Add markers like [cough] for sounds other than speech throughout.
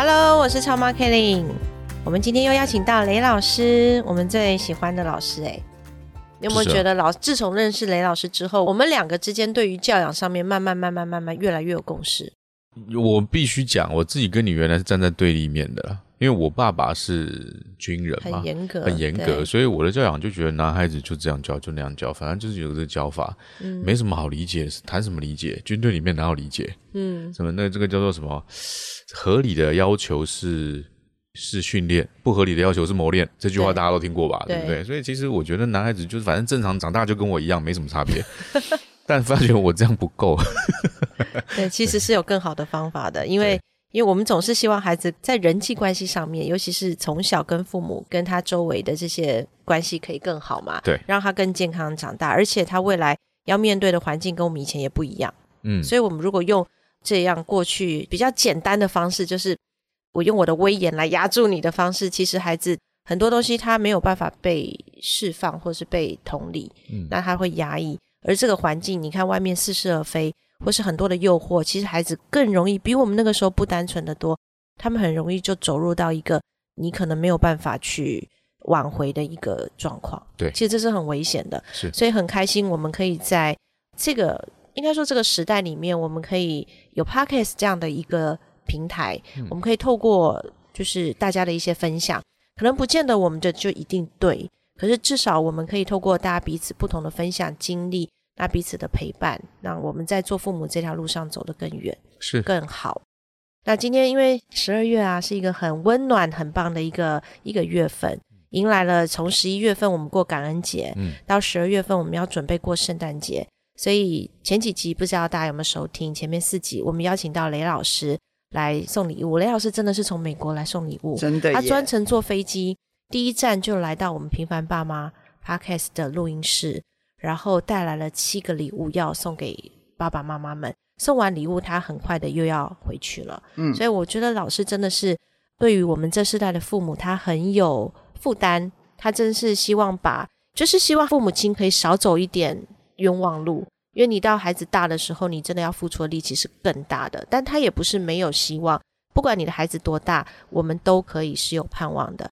Hello，我是超妈 Kelly。我们今天又邀请到雷老师，我们最喜欢的老师哎。你有没有觉得老自从认识雷老师之后，我们两个之间对于教养上面慢慢慢慢慢慢越来越有共识？我必须讲，我自己跟你原来是站在对立面的啦，因为我爸爸是军人嘛很，严格，很严格，所以我的教养就觉得男孩子就这样教，就那样教，反正就是有这个教法，嗯没什么好理解，谈什么理解？军队里面哪有理解？嗯什么那这个叫做什么？合理的要求是是训练，不合理的要求是磨练。这句话大家都听过吧？对对不对？所以其实我觉得男孩子就是反正正常长大就跟我一样，没什么差别。[laughs] 但发觉我这样不够，[laughs] 对，其实是有更好的方法的，因为因为我们总是希望孩子在人际关系上面，尤其是从小跟父母跟他周围的这些关系可以更好嘛，对。让他更健康长大，而且他未来要面对的环境跟我们以前也不一样，嗯，所以我们如果用这样过去比较简单的方式，就是我用我的威严来压住你的方式，其实孩子很多东西他没有办法被释放或是被同理，嗯。那他会压抑。而这个环境，你看外面似是而非，或是很多的诱惑，其实孩子更容易比我们那个时候不单纯的多，他们很容易就走入到一个你可能没有办法去挽回的一个状况。对其实这是很危险的。是所以很开心，我们可以在这个应该说这个时代里面，我们可以有 Podcast 这样的一个平台，我们可以透过就是大家的一些分享，可能不见得我们的就一定对，可是至少我们可以透过大家彼此不同的分享经历，那彼此的陪伴，让我们在做父母这条路上走得更远。是更好。那今天因为十二月啊，是一个很温暖、很棒的一个一个月份，迎来了从十一月份我们过感恩节，嗯到十二月份我们要准备过圣诞节，所以前几集不知道大家有没有收听？前面四集我们邀请到雷老师来送礼物，雷老师真的是从美国来送礼物，他真的他专程坐飞机，第一站就来到我们平凡爸妈 Podcast 的录音室，然后带来了七个礼物要送给爸爸妈妈们。送完礼物，他很快的又要回去了。嗯所以我觉得老师真的是对于我们这世代的父母，他很有负担。他真是希望把，就是希望父母亲可以少走一点冤枉路。因为你到孩子大的时候，你真的要付出的力气是更大的。但他也不是没有希望，不管你的孩子多大，我们都可以是有盼望的。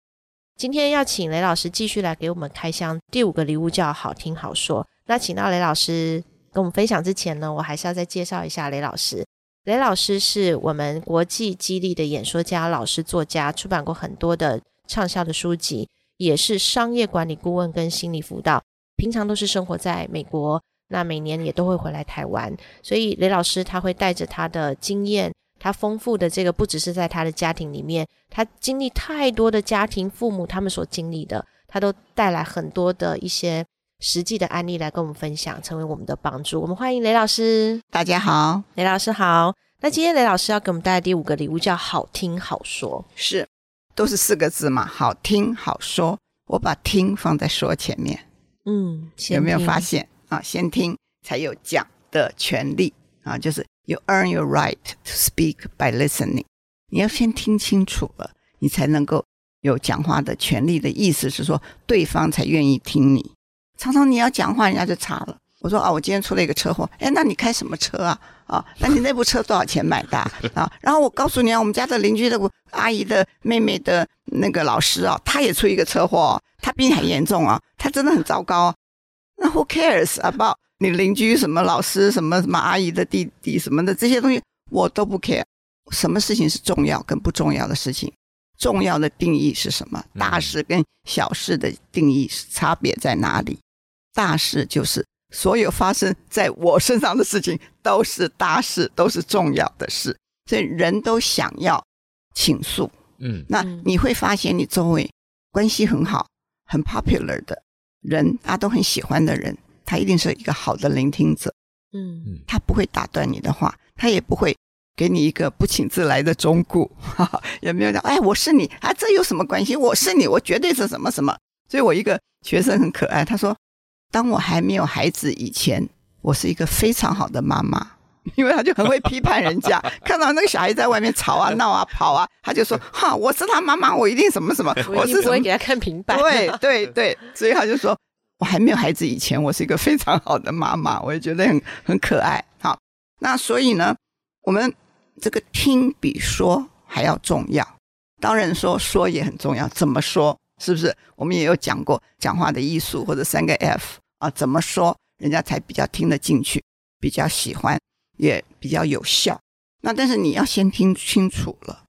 今天要请雷老师继续来给我们开箱，第五个礼物叫好听好说。那请到雷老师跟我们分享之前呢，我还是要再介绍一下雷老师。雷老师是我们国际激励的演说家、老师、作家，出版过很多的畅销的书籍，也是商业管理顾问跟心理辅导。平常都是生活在美国，那每年也都会回来台湾，所以雷老师他会带着他的经验，他丰富的这个不只是在他的家庭里面，他经历太多的家庭父母他们所经历的，他都带来很多的一些实际的案例来跟我们分享，成为我们的帮助。我们欢迎雷老师，大家好，雷老师好。那今天雷老师要给我们带来第五个礼物，叫好听好说。是都是四个字嘛，好听好说。我把听放在说前面，嗯，有没有发现？现啊？先听才有讲的权利啊，就是 you earn your right to speak by listening。你要先听清楚了，你才能够有讲话的权利的意思是说，对方才愿意听你。常常你要讲话，人家就查了。我说啊，我今天出了一个车祸，哎，那你开什么车啊？啊，那你那部车多少钱买的啊？然后我告诉你啊，我们家的邻居的阿姨的妹妹的那个老师啊，他也出一个车祸、哦，他比你还严重啊，他真的很糟糕、那 who cares about 你邻居什么老师什么什么阿姨的弟弟什么的这些东西，我都不 care。什么事情是重要跟不重要的事情？重要的定义是什么？嗯大事跟小事的定义是差别在哪里？大事就是所有发生在我身上的事情都是大事，都是重要的事，所以人都想要倾诉。嗯那嗯你会发现，你周围关系很好、很 popular 的人，大家都很喜欢的人，他一定是一个好的聆听者。嗯他不会打断你的话，他也不会给你一个不请自来的忠告，哈哈，也没有讲哎，我是你啊，这有什么关系？我是你，我绝对是什么什么。所以我一个学生很可爱，他说，当我还没有孩子以前，我是一个非常好的妈妈。[laughs] 因为他就很会批判人家，[laughs] 看到那个小孩在外面吵啊、[laughs] 闹啊、跑啊，他就说：“哈，我是他妈妈，我一定什么什么，我是不会给他看平板。”对对对，所以他就说：“我还没有孩子以前，我是一个非常好的妈妈。”我也觉得很很可爱。好，那所以呢，我们这个听比说还要重要。当然说说也很重要，怎么说是不是？我们也有讲过讲话的艺术或者三个 F 啊，怎么说人家才比较听得进去，比较喜欢。也比较有效。那但是你要先听清楚了。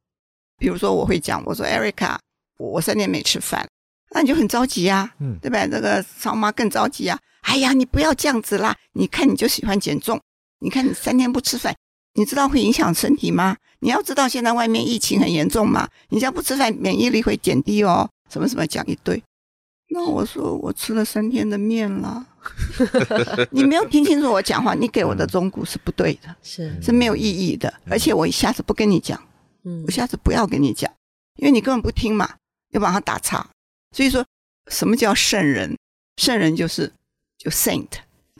比如说我会讲，我说 Erica，我三天没吃饭，那你就很着急呀，嗯，对吧？这个超妈更着急呀。哎呀，你不要这样子啦！你看你就喜欢减重，你看你三天不吃饭，你知道会影响身体吗？你要知道现在外面疫情很严重嘛，你这样不吃饭，免疫力会减低哦。什么什么讲一堆。那我说我吃了三天的面了，[laughs] 你没有听清楚我讲话，你给我的忠告是不对的，是是没有意义的，而且我一下子不跟你讲，嗯，我下次不要跟你讲，因为你根本不听嘛，又把它打岔。所以说，什么叫圣人？圣人就是就 saint，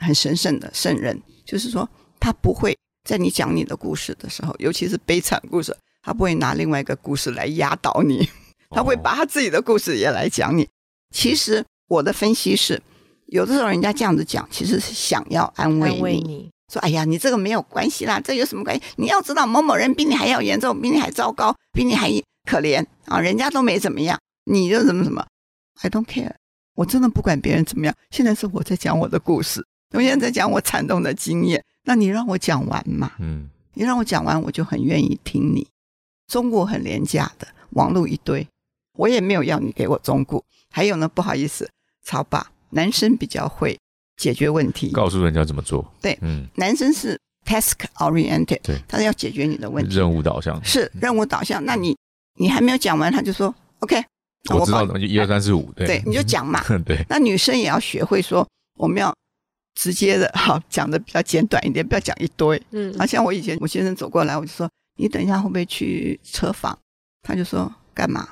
很神圣的圣人，就是说他不会在你讲你的故事的时候，尤其是悲惨故事，他不会拿另外一个故事来压倒你，[laughs] 他会把他自己的故事也来讲你。其实我的分析是，有的时候人家这样子讲，其实是想要安慰你，说：“哎呀，你这个没有关系啦，这有什么关系？你要知道，某某人比你还要严重，比你还糟糕，比你还可怜啊！人家都没怎么样，你就怎么怎么？I don't care，我真的不管别人怎么样。现在是我在讲我的故事，我现在在讲我惨痛的经验。那你让我讲完嘛？嗯，你让我讲完，我就很愿意听你。中国很廉价的，网络一堆，我也没有要你给我中国。还有呢，不好意思，曹爸，男生比较会解决问题，告诉人家怎么做。对，嗯，男生是 task oriented，对，他是要解决你的问题，任务导向是任务导向。那你你还没有讲完，他就说 OK，我知道的，就一二三四五，对，你就讲嘛。[laughs] 对，那女生也要学会说，我们要直接的，好讲的比较简短一点，不要讲一堆。嗯，啊，像我以前我先生走过来，我就说，你等一下会不会去车房？他就说干嘛？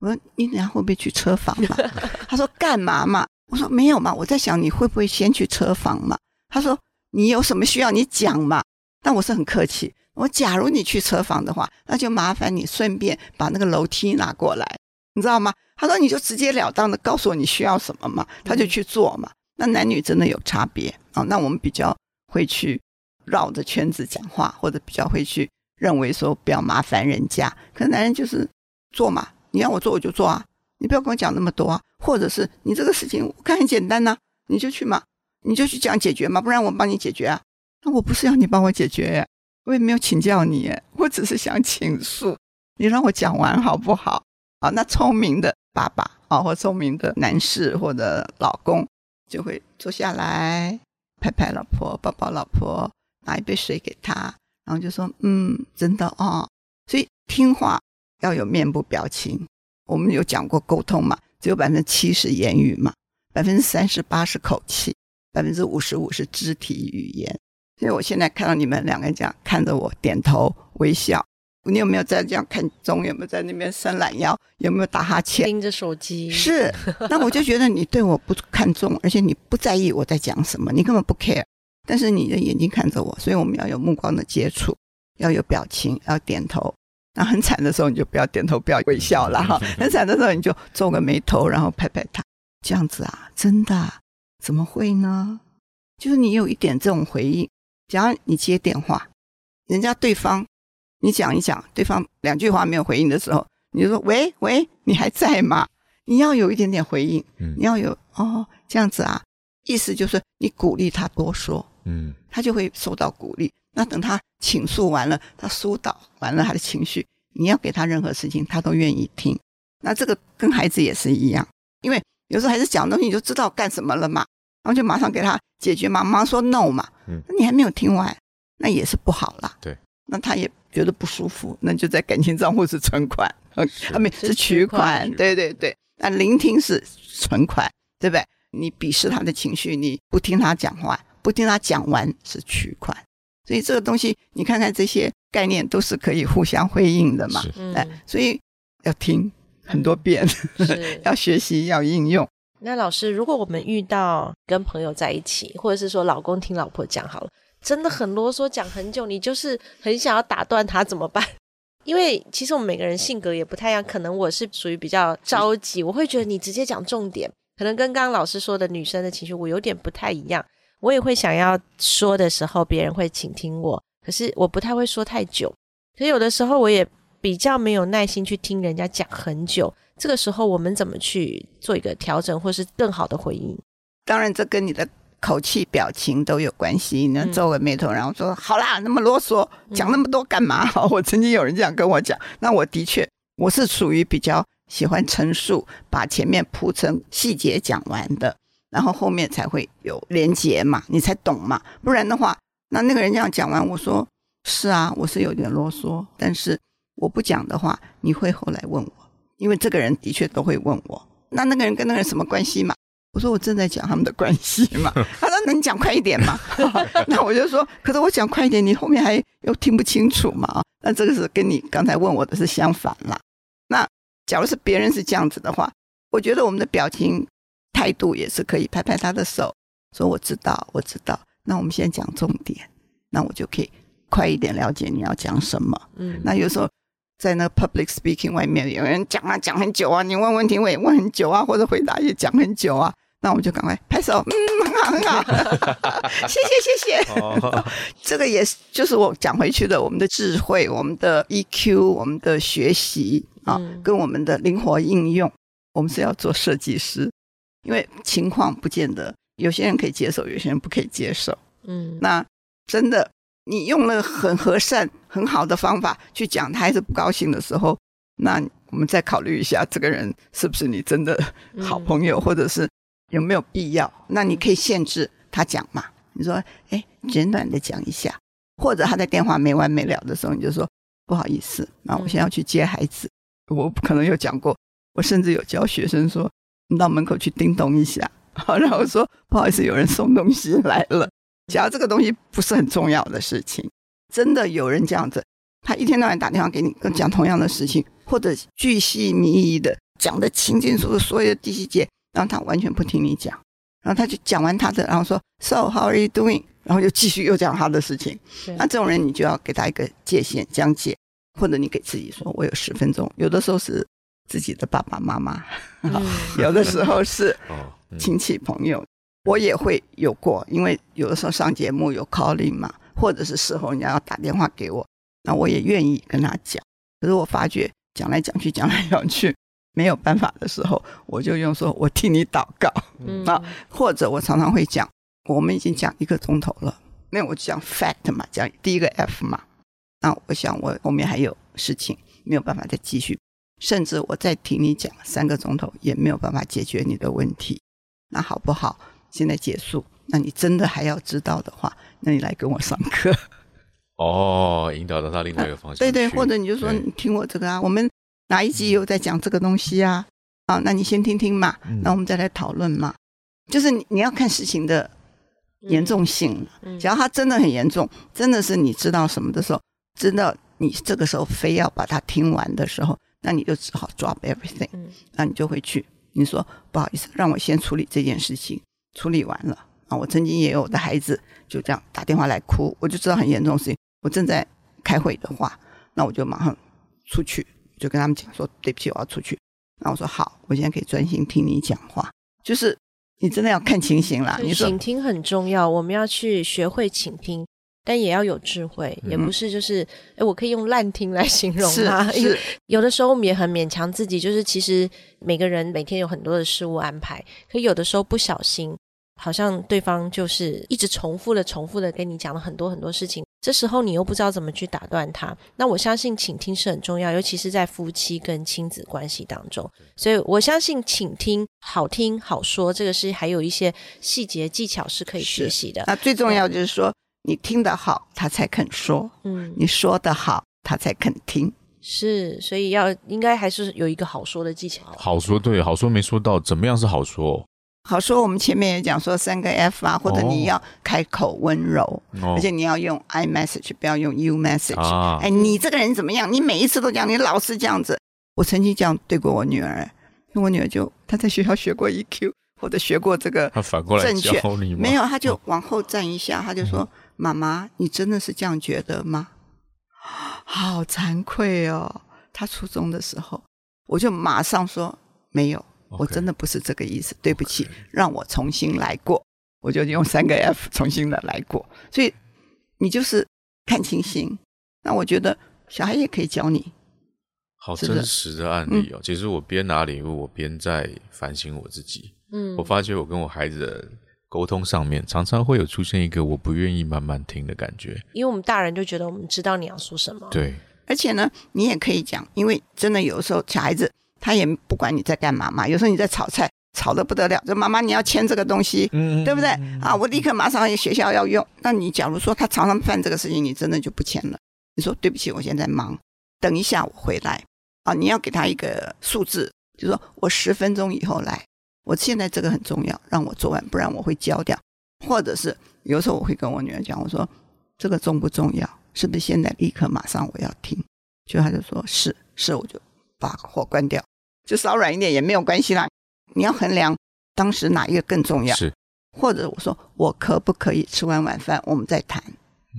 我说你等下会不会去车房嘛？[laughs] 他说干嘛嘛？我说没有嘛，我在想你会不会先去车房嘛？他说你有什么需要你讲嘛？但我是很客气。我假如你去车房的话，那就麻烦你顺便把那个楼梯拿过来，你知道吗？他说你就直截了当的告诉我你需要什么嘛，他就去做嘛。那男女真的有差别啊？那我们比较会去绕着圈子讲话，或者比较会去认为说不要麻烦人家。可男人就是做嘛。你让我做我就做啊，你不要跟我讲那么多啊，或者是你这个事情我看很简单呐，你就去嘛，你就去讲解决嘛，不然我帮你解决啊。那我不是要你帮我解决，我也没有请教你，我只是想倾诉，你让我讲完好不好？啊，那聪明的爸爸啊，或聪明的男士或者老公就会坐下来拍拍老婆，抱抱老婆，拿一杯水给她，然后就说嗯，真的哦，所以听话。要有面部表情，我们有讲过沟通嘛？只有百分之七十言语嘛，百分之三十八是口气，百分之五十五是肢体语言。所以我现在看到你们两个人这样看着我，点头微笑，你有没有在这样看钟？有没有在那边伸懒腰？有没有打哈欠？盯着手机？是。那我就觉得你对我不看重，而且你不在意我在讲什么，你根本不 care。但是你的眼睛看着我，所以我们要有目光的接触，要有表情，要点头。那很惨的时候，你就不要点头，不要微笑了哈。[laughs] 很惨的时候，你就皱个眉头，然后拍拍他，这样子啊，真的？怎么会呢？就是你有一点这种回应。假如你接电话，人家对方你讲一讲，对方两句话没有回应的时候，你就说：“喂喂，你还在吗？”你要有一点点回应，你要有哦，这样子啊，意思就是你鼓励他多说，嗯，他就会受到鼓励。那等他倾诉完了，他疏导完了他的情绪，你要给他任何事情，他都愿意听。那这个跟孩子也是一样，因为有时候孩子讲东西，你就知道干什么了嘛，然后就马上给他解决嘛，马上说 no 嘛。嗯，那你还没有听完，那也是不好啦。对，那他也觉得不舒服，那就在感情账户是存款，[laughs] 啊没是取款。对对对，那聆听是存款，对不对？你鄙视他的情绪，你不听他讲话，不听他讲完是取款。所以这个东西，你看看这些概念都是可以互相辉映的嘛。嗯哎，所以要听很多遍，[laughs] 要学习，要应用。那老师，如果我们遇到跟朋友在一起，或者是说老公听老婆讲好了，真的很啰嗦，讲很久，你就是很想要打断他，怎么办？[laughs] 因为其实我们每个人性格也不太一样，可能我是属于比较着急，我会觉得你直接讲重点，可能跟刚刚老师说的女生的情绪我有点不太一样，我也会想要说的时候，别人会倾听我，可是我不太会说太久，可是有的时候我也比较没有耐心去听人家讲很久，这个时候我们怎么去做一个调整，或是更好的回应？当然，这跟你的口气、表情都有关系。你能嗯皱个眉头，然后说：“好啦，那么啰嗦，讲那么多干嘛？” [laughs] 我曾经有人这样跟我讲，那我的确我是属于比较喜欢陈述，把前面铺成细节讲完的，然后后面才会有连结嘛，你才懂嘛。不然的话，那那个人这样讲完，我说：“是啊，我是有点啰嗦，但是我不讲的话，你会后来问我，因为这个人的确都会问我。那那个人跟那个人什么关系嘛？”我说我正在讲他们的关系嘛，[laughs] 他说那你讲快一点嘛，[laughs] 那我就说，可是我讲快一点，你后面还又听不清楚嘛啊，那这个是跟你刚才问我的是相反啦。那假如是别人是这样子的话，我觉得我们的表情态度也是可以拍拍他的手，说我知道，我知道，那我们先讲重点，那我就可以快一点了解你要讲什么。嗯，那有时候在那 public speaking 外面，有人讲啊讲很久啊，你问问题我也问很久啊，或者回答也讲很久啊，那我们就赶快拍手，嗯，很好很好，[laughs] 谢谢谢谢。哦，[laughs] 这个也是就是我讲回去的，我们的智慧、我们的 EQ、我们的学习啊，嗯跟我们的灵活应用，我们是要做设计师，因为情况不见得有些人可以接受，有些人不可以接受。嗯，那真的，你用了很和善、很好的方法去讲，他还是不高兴的时候，那我们再考虑一下，这个人是不是你真的好朋友，或者是有没有必要？那你可以限制他讲嘛？你说，哎，简短的讲一下，或者他在电话没完没了的时候，你就说不好意思，那我现在要去接孩子，我可能有讲过，我甚至有教学生说，你到门口去叮咚一下，好，然后说不好意思，有人送东西来了。假如这个东西不是很重要的事情，真的有人这样子，他一天到晚打电话给你，跟讲同样的事情，或者巨细靡遗的讲的清清楚楚所有的细节，然后他完全不听你讲，然后他就讲完他的，然后说 So how are you doing？然后又继续又讲他的事情。对那这种人你就要给他一个界限讲解，或者你给自己说，我有十分钟，有的时候是自己的爸爸妈妈，嗯 [laughs] 有的时候是亲戚朋友，我也会有过，因为有的时候上节目有 calling 嘛，或者是事后人家要打电话给我，那我也愿意跟他讲。可是我发觉讲来讲去，讲来讲去没有办法的时候，我就用说我替你祷告，嗯啊或者我常常会讲，我们已经讲一个钟头了，那我就讲 fact 嘛，讲第一个 F 嘛。那我想我后面还有事情没有办法再继续，甚至我再听你讲三个钟头也没有办法解决你的问题。那好不好？现在结束。那你真的还要知道的话，那你来跟我上课。哦，引导到他另外一个方向去。对对，或者你就说你听我这个啊，我们哪一集有在讲这个东西啊？啊，那你先听听嘛，嗯那我们再来讨论嘛。就是你你要看事情的严重性，嗯只要它真的很严重，真的是你知道什么的时候，真的你这个时候非要把它听完的时候，那你就只好 drop everything，嗯那你就会去，你说不好意思，让我先处理这件事情，处理完了啊，我曾经也有我的孩子就这样打电话来哭，我就知道很严重的事情，我正在开会的话，那我就马上出去，就跟他们讲说对不起，我要出去。然后我说好，我现在可以专心听你讲话，就是你真的要看情形啦。你说倾听很重要，我们要去学会倾听，但也要有智慧，也嗯不是就是，哎，我可以用烂听来形容是它。因 [laughs] 为是，有的时候我们也很勉强自己，就是其实每个人每天有很多的事物安排，可有的时候不小心，好像对方就是一直重复的、重复的跟你讲了很多很多事情，这时候你又不知道怎么去打断他。那我相信倾听是很重要，尤其是在夫妻跟亲子关系当中。所以我相信倾听好听好说，这个是还有一些细节技巧是可以学习的。那最重要就是说，你听得好，他才肯说；嗯，你说得好，他才肯听。是，所以要应该还是有一个好说的技巧。好说对，好说没说到，怎么样是好说？好说，我们前面也讲说三个 F 啊，或者你要开口温柔，哦而且你要用 I message，不要用 You message。啊哎，你这个人怎么样？你每一次都讲，你老是这样子。我曾经这样对过我女儿，因为我女儿就她在学校学过 EQ，或者学过这个她反过来正确教你吗？没有，她就往后站一下，她就说：“妈妈，你真的是这样觉得吗？”好惭愧哦。她初中的时候，我就马上说：“没有，我真的不是这个意思，对不起，让我重新来过。”我就用三个 F 重新的来过。所以你就是看清心。那我觉得小孩也可以教你，好真实的案例哦。其实我边拿礼物，我边在反省我自己。嗯我发觉我跟我孩子的沟通上面，常常会有出现一个我不愿意慢慢听的感觉。因为我们大人就觉得我们知道你要说什么，对，而且呢，你也可以讲，因为真的有时候小孩子他也不管你在干嘛嘛，有时候你在炒菜，炒得不得了，就妈妈你要签这个东西，嗯对不对？啊，我立刻马上学校要用。那你假如说他常常犯这个事情，你真的就不签了。你说对不起，我现在忙，等一下我回来。啊，你要给他一个数字，就说我十分钟以后来。我现在这个很重要，让我做完，不然我会交掉。或者是有时候我会跟我女儿讲，我说这个重不重要？是不是现在立刻马上我要听？就他就说是是，我就把火关掉，就稍软一点也没有关系啦。你要衡量当时哪一个更重要。是或者我说我可不可以吃完晚饭我们再谈？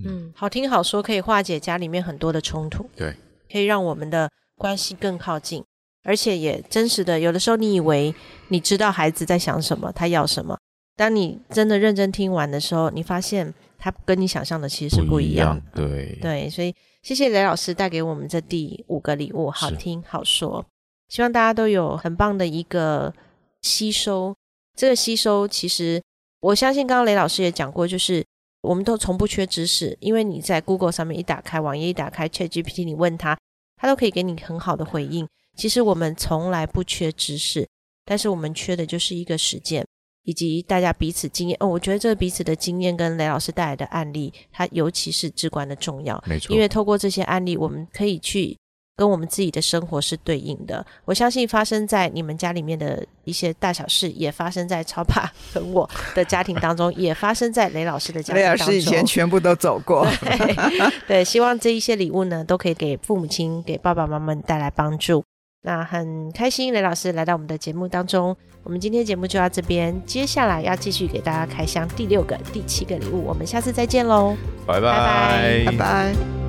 嗯，好听好说，可以化解家里面很多的冲突，对，可以让我们的关系更靠近，而且也真实的。有的时候你以为你知道孩子在想什么，他要什么，当你真的认真听完的时候，你发现他跟你想象的其实是不一样的。对，对，所以谢谢雷老师带给我们这第五个礼物，好听好说，希望大家都有很棒的一个吸收。这个吸收，其实我相信刚刚雷老师也讲过，就是我们都从不缺知识，因为你在 Google 上面一打开，网页一打开，ChatGPT 你问他，他都可以给你很好的回应。其实我们从来不缺知识，但是我们缺的就是一个实践。以及大家彼此经验，哦，我觉得这彼此的经验跟雷老师带来的案例，它尤其是至关的重要。没错，因为透过这些案例，我们可以去跟我们自己的生活是对应的。我相信发生在你们家里面的一些大小事，也发生在超爸 [laughs] 和我的家庭当中，也发生在雷老师的家庭雷当中。老师以前全部都走过，对对，希望这一些礼物呢，都可以给父母亲、给爸爸妈妈们带来帮助。那很开心，雷老师来到我们的节目当中。我们今天节目就到这边，接下来要继续给大家开箱第六个、第七个礼物。我们下次再见喽。拜拜拜拜拜。